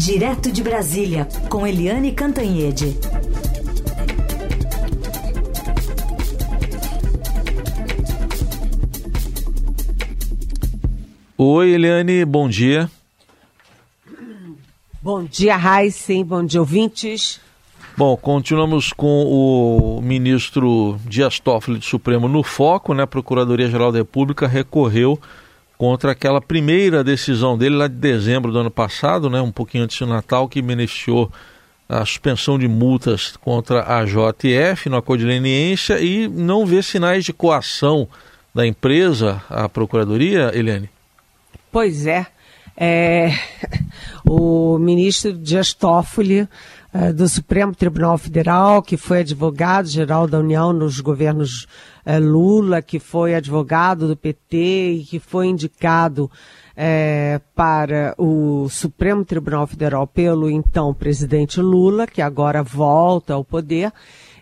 Direto de Brasília, com Eliane Cantanhede. Oi, Eliane, bom dia. Bom dia, Heisen, bom dia, ouvintes. Bom, continuamos com o ministro Dias Toffoli do Supremo no foco, né? A Procuradoria-Geral da República recorreu contra aquela primeira decisão dele lá de dezembro do ano passado, né? Um pouquinho antes do Natal, que beneficiou a suspensão de multas contra a JF no acordo de leniência e não vê sinais de coação da empresa, a Procuradoria, Eliane? Pois é. é o ministro Dias Toffoli, é, do Supremo Tribunal Federal, que foi advogado-geral da União nos governos Lula, que foi advogado do PT e que foi indicado é, para o Supremo Tribunal Federal pelo então presidente Lula, que agora volta ao poder,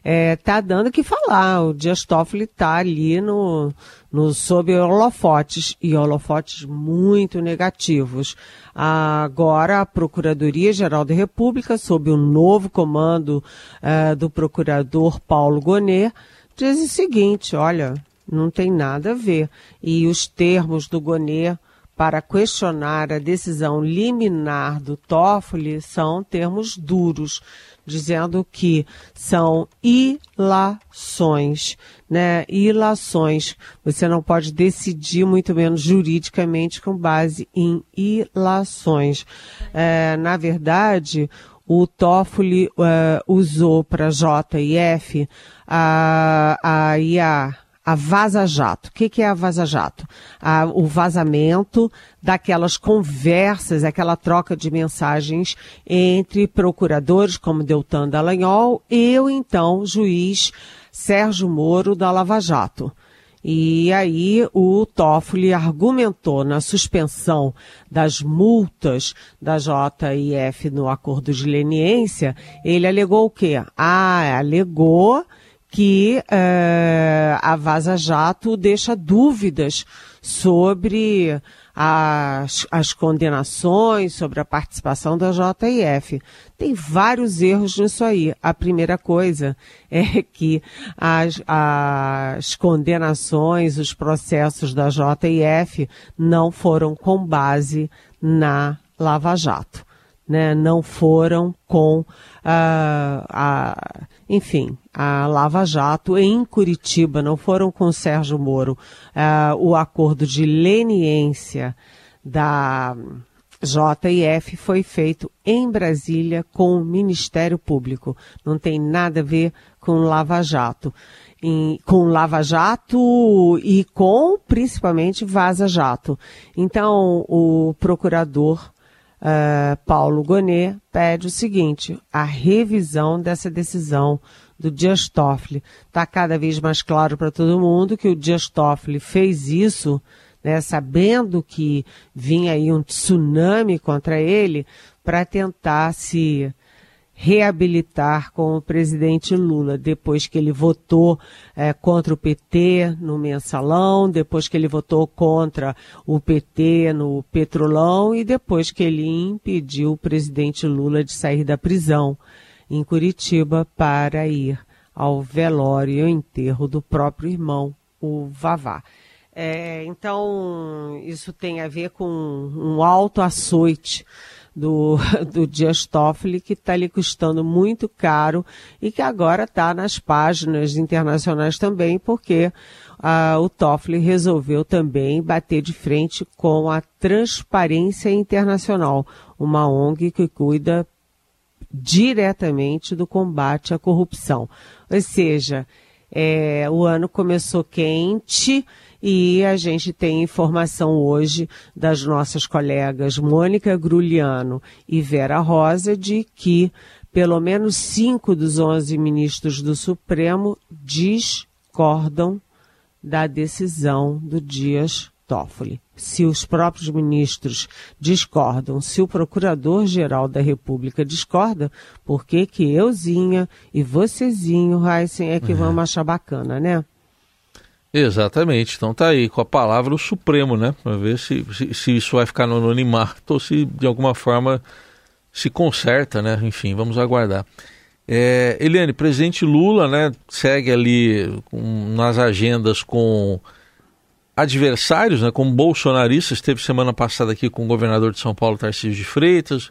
está é, dando o que falar. O Dias Toffoli está ali no, no, sob holofotes, e holofotes muito negativos. Agora, a Procuradoria-Geral da República, sob o novo comando uh, do procurador Paulo Gonet, diz o seguinte, olha, não tem nada a ver. E os termos do Gonet para questionar a decisão liminar do Toffoli são termos duros, dizendo que são ilações, né? Ilações. Você não pode decidir, muito menos juridicamente, com base em ilações. É, na verdade, o Toffoli uh, usou para JF a, a IA a vaza-jato. O que, que, é a vaza-jato? o vazamento daquelas conversas, aquela troca de mensagens entre procuradores como Deltan Dallagnol e o então juiz Sérgio Moro da Lava Jato. E aí o Toffoli argumentou na suspensão das multas da JIF no acordo de leniência, ele alegou o quê? Ah, alegou que uh, a Vaza Jato deixa dúvidas sobre as, as condenações, sobre a participação da JIF. Tem vários erros nisso aí. A primeira coisa é que as, as condenações, os processos da JIF não foram com base na Lava Jato. Né, não foram com a, enfim, a Lava Jato em Curitiba, não foram com o Sérgio Moro. Uh, o acordo de leniência da JIF foi feito em Brasília com o Ministério Público. Não tem nada a ver com Lava Jato. Com Lava Jato e com principalmente Vaza Jato. Então, o procurador uh, Paulo Gonet pede o seguinte: a revisão dessa decisão do Dias Toffoli. Está cada vez mais claro para todo mundo que o Dias Toffoli fez isso, né, sabendo que vinha aí um tsunami contra ele, para tentar se reabilitar com o presidente Lula, depois que ele votou é, contra o PT no mensalão, depois que ele votou contra o PT no petrolão e depois que ele impediu o presidente Lula de sair da prisão em Curitiba para ir ao velório e ao enterro do próprio irmão, o Vavá. É, então, isso tem a ver com um alto açoite do, do Dias Toffoli, que está lhe custando muito caro e que agora está nas páginas internacionais também, porque uh, o Toffoli resolveu também bater de frente com a Transparência Internacional, uma ONG que cuida diretamente do combate à corrupção. Ou seja, é, o ano começou quente e a gente tem informação hoje das nossas colegas Mônica Gruliano e Vera Rosa de que pelo menos cinco dos onze ministros do Supremo discordam da decisão do Dias Toffoli. Se os próprios ministros discordam, se o Procurador-Geral da República discorda, por que que euzinha e vocêzinho, Heisen, é que uhum. vamos achar bacana, né? Exatamente. Então tá aí, com a palavra o Supremo, né? Para ver se, se, se, isso vai ficar no anonimato ou se de alguma forma se conserta, né? Enfim, vamos aguardar. É, Eliane, presidente Lula né, segue ali com, nas agendas com adversários, né, como bolsonaristas, esteve semana passada aqui com o governador de São Paulo, Tarcísio de Freitas,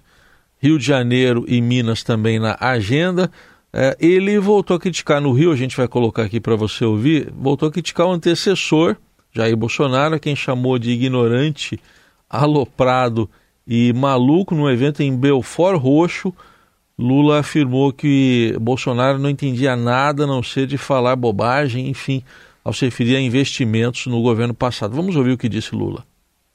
Rio de Janeiro e Minas também na agenda. É, ele voltou a criticar no Rio, a gente vai colocar aqui para você ouvir, voltou a criticar o antecessor, Jair Bolsonaro, quem chamou de ignorante, aloprado e maluco no evento em Belfort Roxo, Lula afirmou que Bolsonaro não entendia nada a não ser de falar bobagem, enfim, ao se referir a investimentos no governo passado. Vamos ouvir o que disse Lula.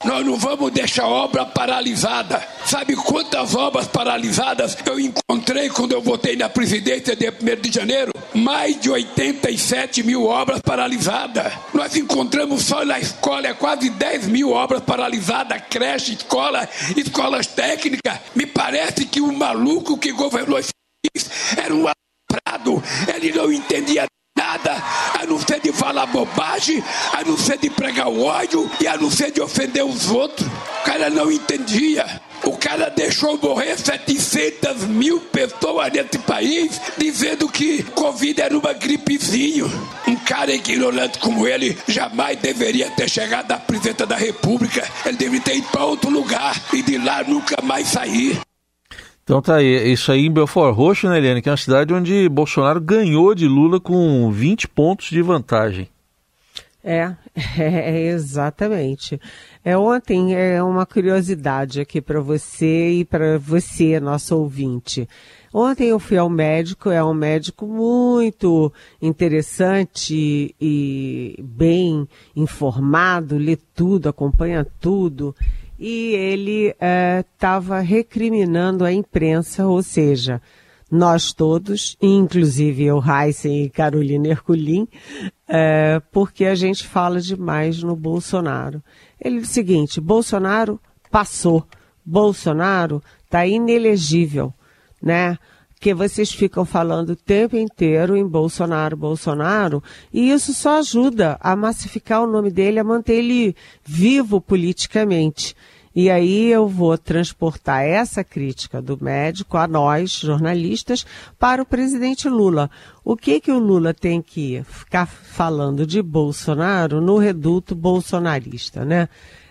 Nós não vamos deixar obra paralisada. Sabe quantas obras paralisadas eu encontrei quando eu votei na presidência de 1 de janeiro? Mais de 87 mil obras paralisadas. Nós encontramos só na escola é quase 10 mil obras paralisadas, creche, escola, escolas técnicas. Me parece que o maluco que governou esse país era um prado. Ele não entendia nada, a não ser de falar bobagem, a não ser de pregar o ódio e a não ser de ofender os outros. O cara não entendia. O cara deixou morrer 700 mil pessoas nesse país, dizendo que Covid era uma gripezinho. Um cara ignorante como ele jamais deveria ter chegado à presidência da República. Ele deveria ter ido para outro lugar e de lá nunca mais sair. Então tá aí, isso aí em Belfort Roxo, né, Eliane, que é uma cidade onde Bolsonaro ganhou de Lula com 20 pontos de vantagem. É, é exatamente. É, ontem é uma curiosidade aqui para você e para você, nosso ouvinte. Ontem eu fui ao médico, é um médico muito interessante e bem informado, lê tudo, acompanha tudo e ele estava é, recriminando a imprensa, ou seja, nós todos, inclusive eu, Heisen e Carolina Herculin, é, porque a gente fala demais no Bolsonaro. Ele disse o seguinte: Bolsonaro passou, Bolsonaro está inelegível, né? que vocês ficam falando o tempo inteiro em Bolsonaro, Bolsonaro, e isso só ajuda a massificar o nome dele, a manter ele vivo politicamente. E aí eu vou transportar essa crítica do médico a nós, jornalistas, para o presidente Lula. O que que o Lula tem que ficar falando de Bolsonaro no reduto bolsonarista, né?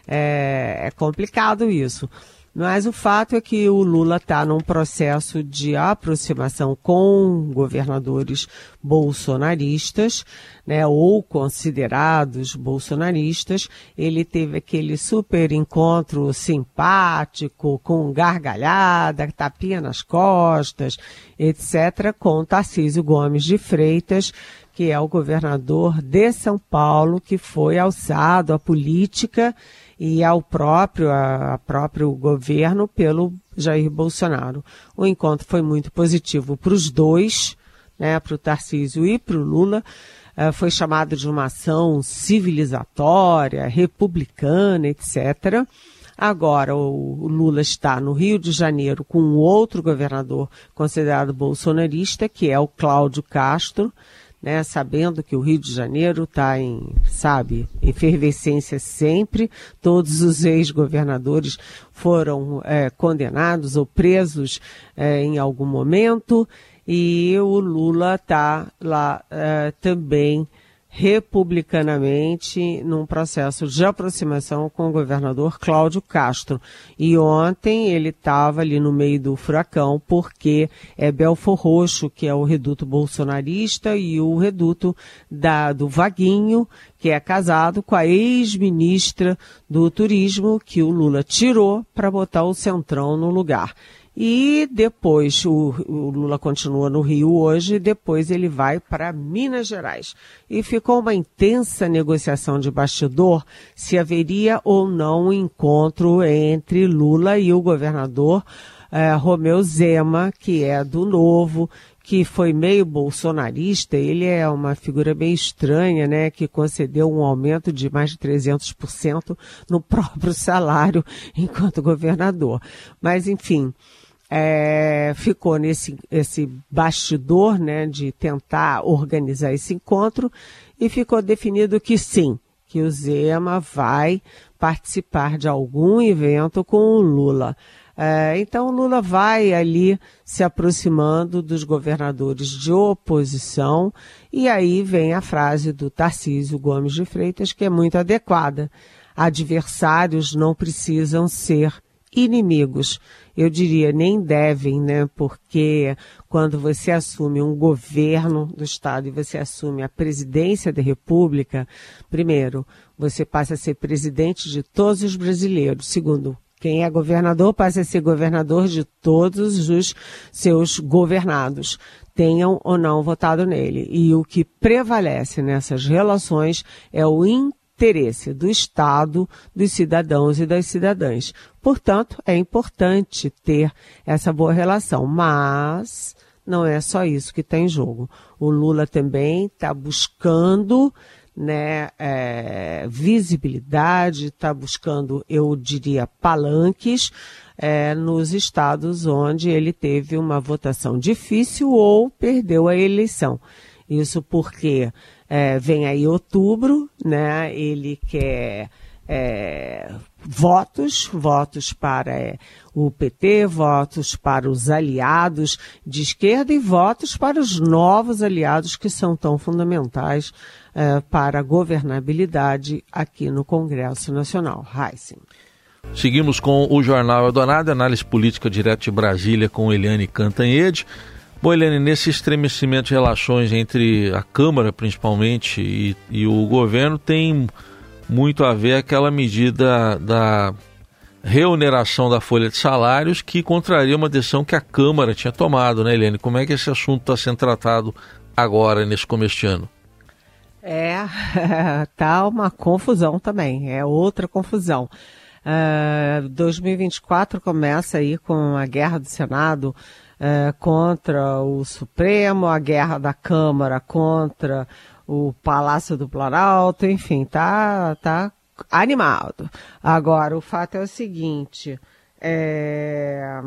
É, é complicado isso. Mas o fato é que o Lula está num processo de aproximação com governadores bolsonaristas, né, ou considerados bolsonaristas. Ele teve aquele super encontro simpático, com gargalhada, tapinha nas costas, etc., com Tarcísio Gomes de Freitas, que é o governador de São Paulo, que foi alçado à política e ao próprio, a, a próprio governo pelo Jair Bolsonaro. O encontro foi muito positivo para os dois, né, para o Tarcísio e para o Lula. Uh, foi chamado de uma ação civilizatória, republicana, etc. Agora, o, o Lula está no Rio de Janeiro com um outro governador considerado bolsonarista, que é o Cláudio Castro, né, sabendo que o Rio de Janeiro está em, sabe, efervescência sempre. Todos os ex-governadores foram é, condenados ou presos é, em algum momento e o Lula está lá é, também republicanamente num processo de aproximação com o governador Cláudio Castro. E ontem ele estava ali no meio do furacão porque é Belfor Roxo, que é o reduto bolsonarista, e o reduto da, do Vaguinho, que é casado com a ex-ministra do Turismo, que o Lula tirou para botar o Centrão no lugar. E depois, o, o, Lula continua no Rio hoje, depois ele vai para Minas Gerais. E ficou uma intensa negociação de bastidor se haveria ou não um encontro entre Lula e o governador eh, Romeu Zema, que é do Novo, que foi meio bolsonarista, ele é uma figura bem estranha, né, que concedeu um aumento de mais de 300% no próprio salário enquanto governador. Mas, enfim, é, ficou nesse esse bastidor né, de tentar organizar esse encontro e ficou definido que sim, que o Zema vai participar de algum evento com o Lula. É, então, Lula vai ali se aproximando dos governadores de oposição, e aí vem a frase do Tarcísio Gomes de Freitas, que é muito adequada. Adversários não precisam ser inimigos. Eu diria nem devem, né? Porque quando você assume um governo do Estado e você assume a presidência da República, primeiro, você passa a ser presidente de todos os brasileiros. Segundo, quem é governador passa a ser governador de todos os seus governados, tenham ou não votado nele. E o que prevalece nessas relações é o interesse do Estado, dos cidadãos e das cidadãs. Portanto, é importante ter essa boa relação, mas não é só isso que está em jogo. O Lula também está buscando né, é, visibilidade, está buscando, eu diria, palanques é, nos estados onde ele teve uma votação difícil ou perdeu a eleição. Isso porque é, vem aí outubro, né? Ele quer é, votos, votos para é, o PT, votos para os aliados de esquerda e votos para os novos aliados que são tão fundamentais é, para a governabilidade aqui no Congresso Nacional. Heissing. Seguimos com o Jornal Eldorado, análise política direto de Brasília com Eliane Cantanhede. Bom, Eliane, nesse estremecimento de relações entre a Câmara, principalmente, e, e o governo, tem muito a ver aquela medida da reoneração da folha de salários que contraria uma decisão que a Câmara tinha tomado, né, Eliane? Como é que esse assunto está sendo tratado agora, nesse começo de ano? É, tá uma confusão também, é outra confusão. Uh, 2024 começa aí com a guerra do Senado uh, contra o Supremo, a guerra da Câmara contra o Palácio do Planalto, enfim, tá, tá animado. Agora, o fato é o seguinte, é,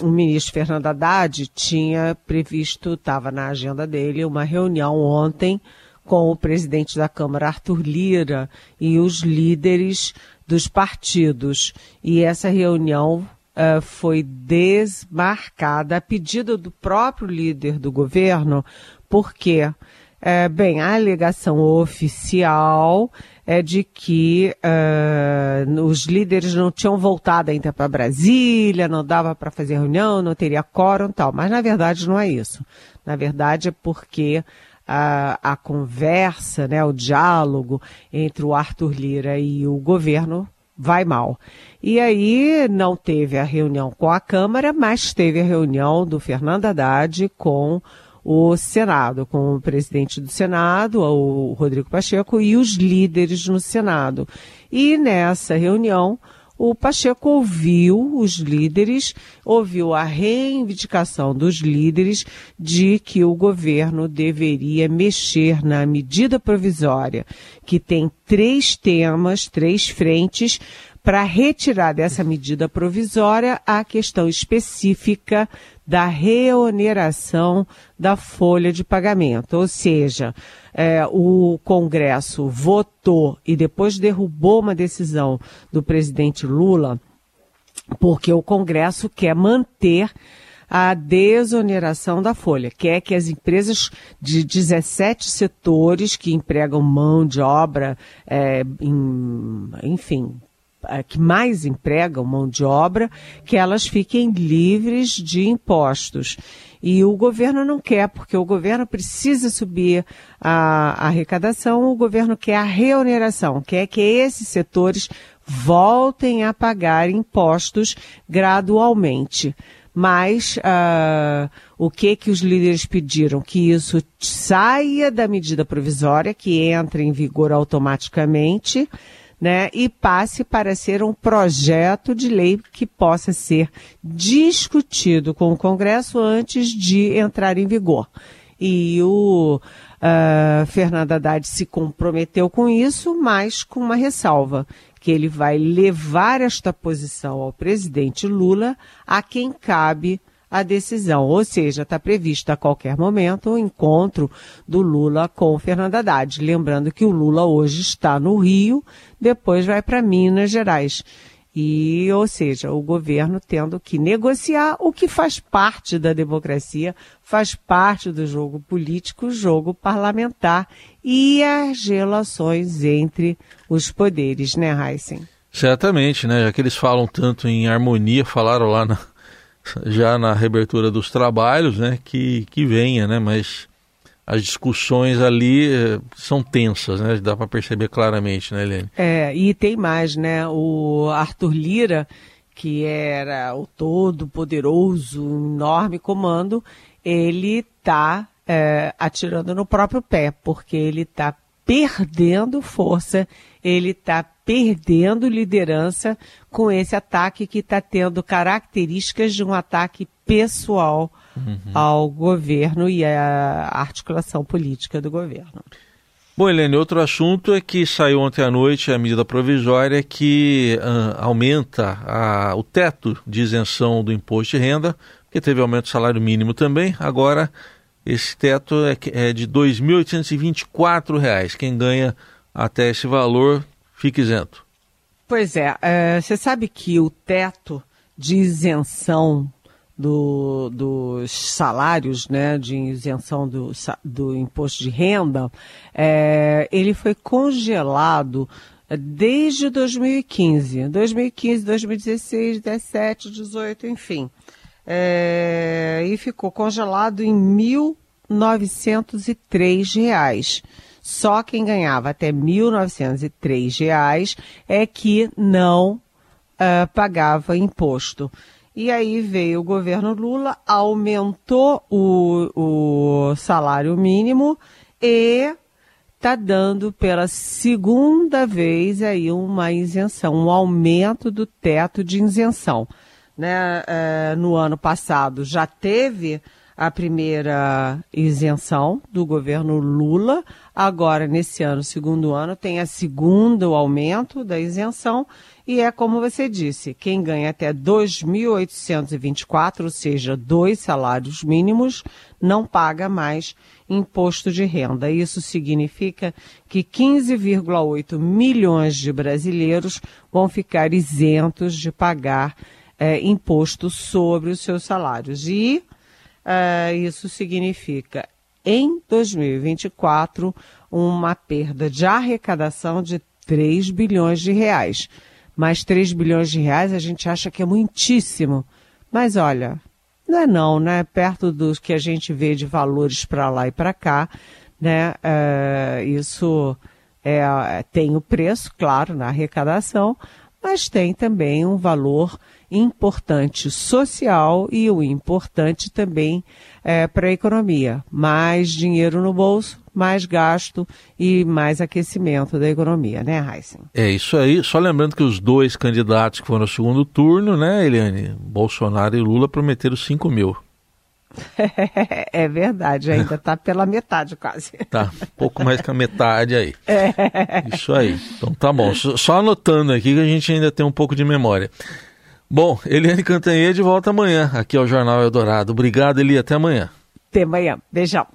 o ministro Fernando Haddad tinha previsto, estava na agenda dele, uma reunião ontem com o presidente da Câmara, Arthur Lira, e os líderes dos partidos. E essa reunião uh, foi desmarcada a pedido do próprio líder do governo, porque, uh, bem, a alegação oficial é de que uh, os líderes não tinham voltado ainda para Brasília, não dava para fazer reunião, não teria quórum tal. Mas na verdade não é isso. Na verdade é porque a, a conversa, né, o diálogo entre o Arthur Lira e o governo vai mal. E aí não teve a reunião com a Câmara, mas teve a reunião do Fernando Haddad com o Senado, com o presidente do Senado, o Rodrigo Pacheco, e os líderes no Senado. E nessa reunião, o Pacheco ouviu os líderes, ouviu a reivindicação dos líderes de que o governo deveria mexer na medida provisória, que tem três temas, três frentes, para retirar dessa medida provisória a questão específica da reoneração da folha de pagamento. Ou seja, é, o Congresso votou e depois derrubou uma decisão do presidente Lula, porque o Congresso quer manter a desoneração da folha, quer que as empresas de 17 setores que empregam mão de obra, é, em, enfim, é, que mais empregam mão de obra, que elas fiquem livres de impostos. E o governo não quer, porque o governo precisa subir a, arrecadação, o governo quer a reoneração, quer que esses setores voltem a pagar impostos gradualmente. Mas uh, o que que os líderes pediram? Que isso saia da medida provisória, que entre em vigor automaticamente, né, e passe para ser um projeto de lei que possa ser discutido com o Congresso antes de entrar em vigor. E o uh, Fernando Haddad se comprometeu com isso, mas com uma ressalva, que ele vai levar esta posição ao presidente Lula, a quem cabe a decisão. Ou seja, está previsto a qualquer momento o encontro do Lula com Fernando Haddad. Lembrando que o Lula hoje está no Rio, depois vai para Minas Gerais. E, ou seja, o governo tendo que negociar o que faz parte da democracia, faz parte do jogo político, jogo parlamentar e as relações entre os poderes, né, Heisen? Certamente, né? Já que eles falam tanto em harmonia, falaram lá na, já na reabertura dos trabalhos, né? Que, que venha, né? Mas as discussões ali eh, são tensas, né? Dá para perceber claramente, né, Helene? É, e tem mais, né? O Arthur Lira, que era o todo poderoso, enorme comando, ele está é, atirando no próprio pé, porque ele está perdendo força, ele está perdendo liderança com esse ataque que está tendo características de um ataque pessoal uhum. ao governo e à articulação política do governo. Bom, Helene, outro assunto é que saiu ontem à noite a medida provisória que uh, aumenta a, o teto de isenção do imposto de renda, que teve aumento do salário mínimo também. Agora, esse teto é, é de R$ 2.824. Quem ganha até esse valor fica isento. Pois é, é, você sabe que o teto de isenção do, dos salários, né, de isenção do, do imposto de renda, é, ele foi congelado desde 2015, 2015, 2016, 17, 18, enfim, é, e ficou congelado em 1.903 reais. Só quem ganhava até R$ 1.903 é que não uh, pagava imposto. E aí veio o governo Lula, aumentou o, o salário mínimo e está dando pela segunda vez aí uma isenção, um aumento do teto de isenção. Né? É, no ano passado já teve a primeira isenção do governo Lula, agora nesse ano, segundo ano, tem a segunda aumento da isenção e é como você disse, quem ganha até 2.824, ou seja, dois salários mínimos, não paga mais imposto de renda. Isso significa que 15,8 milhões de brasileiros vão ficar isentos de pagar é, imposto sobre os seus salários. E é, isso significa, em 2024, uma perda de arrecadação de 3 bilhões de reais mais 3 bilhões de reais, a gente acha que é muitíssimo. Mas olha, não é não, né? Perto dos que a gente vê de valores para lá e para cá, né? É, isso é, tem o preço, claro, na arrecadação, mas tem também um valor importante social e o importante também é, para a economia. Mais dinheiro no bolso, mais gasto e mais aquecimento da economia, né, Heisen? É isso aí. Só lembrando que os dois candidatos que foram ao segundo turno, né, Eliane? Bolsonaro e Lula prometeram 5 mil. É verdade, ainda está pela metade quase. Tá, pouco mais que a metade aí. É. Isso aí. Então tá bom. Só anotando aqui que a gente ainda tem um pouco de memória. Bom, Eliane Cantanhede volta amanhã aqui ao Jornal Eldorado. Obrigado, Eli. Até amanhã. Até amanhã. Beijão.